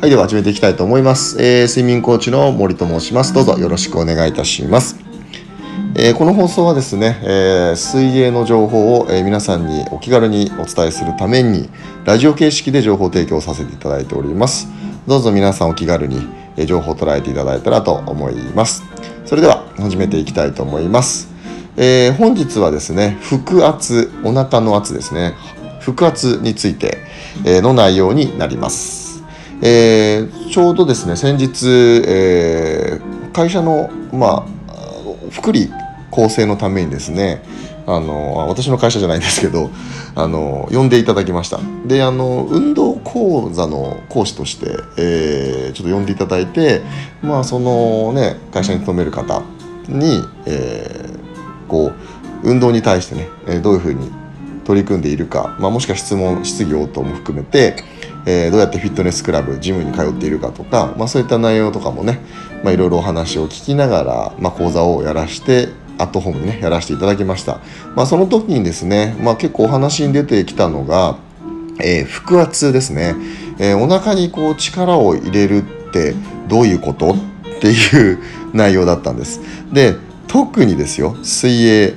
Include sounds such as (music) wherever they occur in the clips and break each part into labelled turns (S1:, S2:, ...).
S1: はい、では始めていきたいと思います。えー、睡眠コーチの森と申します。どうぞよろしくお願いいたします。えー、この放送はですね、えー、水泳の情報を、え、皆さんにお気軽にお伝えするために、ラジオ形式で情報提供させていただいております。どうぞ皆さんお気軽に、え情報を捉えていただいたらと思います。それでは始めていきたいと思います。え本日はですね、腹圧、お腹の圧ですね、腹圧について、えの内容になります。えー、ちょうどですね先日、えー、会社の、まあ、福利厚生のためにですねあの私の会社じゃないんですけどあの呼んでいただきました。であの運動講座の講師として、えー、ちょっと呼んでいただいてまあそのね会社に勤める方に、えー、こう運動に対してねどういうふうに取り組んでいるか、まあ、もしくは質問質疑応答も含めてえー、どうやってフィットネスクラブジムに通っているかとか、まあ、そういった内容とかもね、いろいろお話を聞きながら、まあ、講座をやらしてアットホームにねやらせていただきました、まあ、その時にですね、まあ、結構お話に出てきたのが、えー、腹圧ですね、えー、お腹にこう力を入れるってどういうことっていう内容だったんです。で特にですよ水泳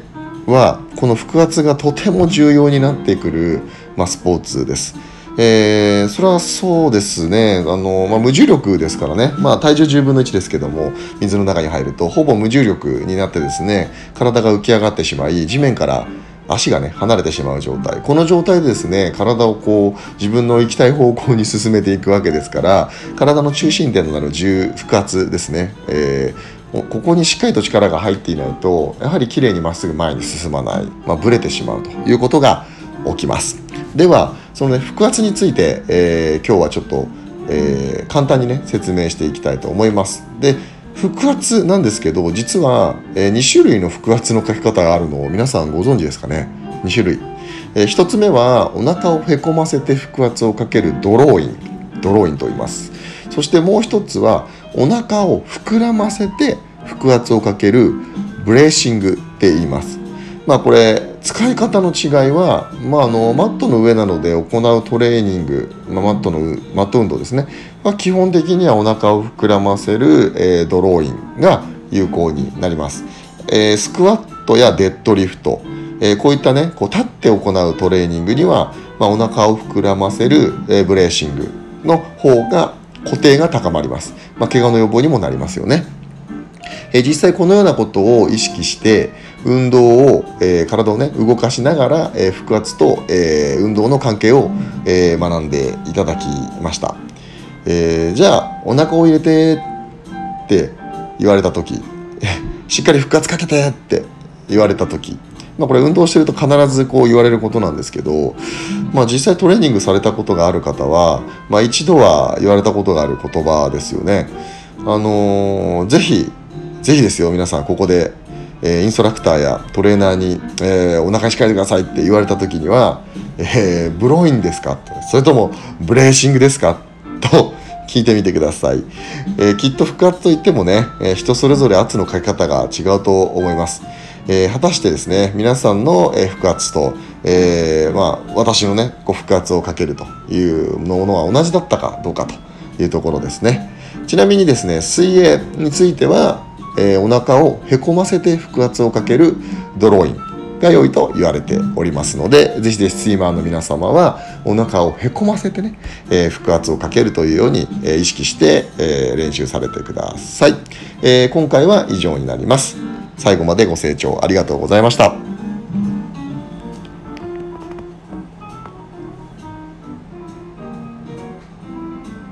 S1: はこの腹圧がとても重要になってくる、まあ、スポーツです。えー、それはそうですね。あの、まあ、無重力ですからね、まあ、体重10分の1ですけども水の中に入るとほぼ無重力になってですね体が浮き上がってしまい地面から足がね離れてしまう状態。この状態でですね体をこう自分の行きたい方向に進めていくわけですから体の中心点となる重腹圧ですね、えー、ここにしっかりと力が入っていないとやはりきれいにまっすぐ前に進まない、まあ、ブレてしまうということが起きます。ではそのね腹圧について、えー、今日はちょっと、えー、簡単にね説明していきたいと思います。で腹圧なんですけど実は、えー、2種類の腹圧の書き方があるのを皆さんご存知ですかね？2種類、えー、1つ目はお腹をへこませて腹圧をかけるドローイン。ドローインと言います。そしてもう一つはお腹を膨らませて腹圧をかけるブレーシングって言います。まあこれ使い方の違いは、まあ、あのマットの上などで行うトレーニング、まあ、マットのマット運動ですね、まあ、基本的にはお腹を膨らませる、えー、ドローインが有効になります、えー、スクワットやデッドリフト、えー、こういったねこう立って行うトレーニングには、まあ、お腹を膨らませる、えー、ブレーシングの方が固定が高まります、まあ、怪我の予防にもなりますよね。え実際このようなことを意識して運動を、えー、体をね動かしながら、えー、腹圧と、え、運動の関係を、え学んでいただきました、えじゃあお腹を入れてって言われた時 (laughs) しっかり腹圧かけてって言われた時まあ、これ運動してると必ずこう言われることなんですけど、まあ、実際トレーニングされたことがある方は、まあ、一度は言われたことがある言葉ですよね。あのー、ぜひぜひですよ皆さんここで、えー、インストラクターやトレーナーに、えー、お腹しっかりてくださいって言われた時には、えー、ブロインですか？それともブレーシングですか？と聞いてみてください、えー、きっと腹圧といってもね、えー、人それぞれ圧のかけ方が違うと思います、えー、果たしてですね皆さんの、腹圧と、えまあ、私のねこう腹圧をかけるというものは同じだったかどうかというところですね。ちなみにですね水泳についてはえー、お腹をへこませて腹圧をかけるドローインが良いと言われておりますのでぜひぜひスイマーの皆様はお腹をへこませてね、えー、腹圧をかけるというように、えー、意識して、え、練習されてください、え、今回は以上になります。最後までご清聴ありがとうございました。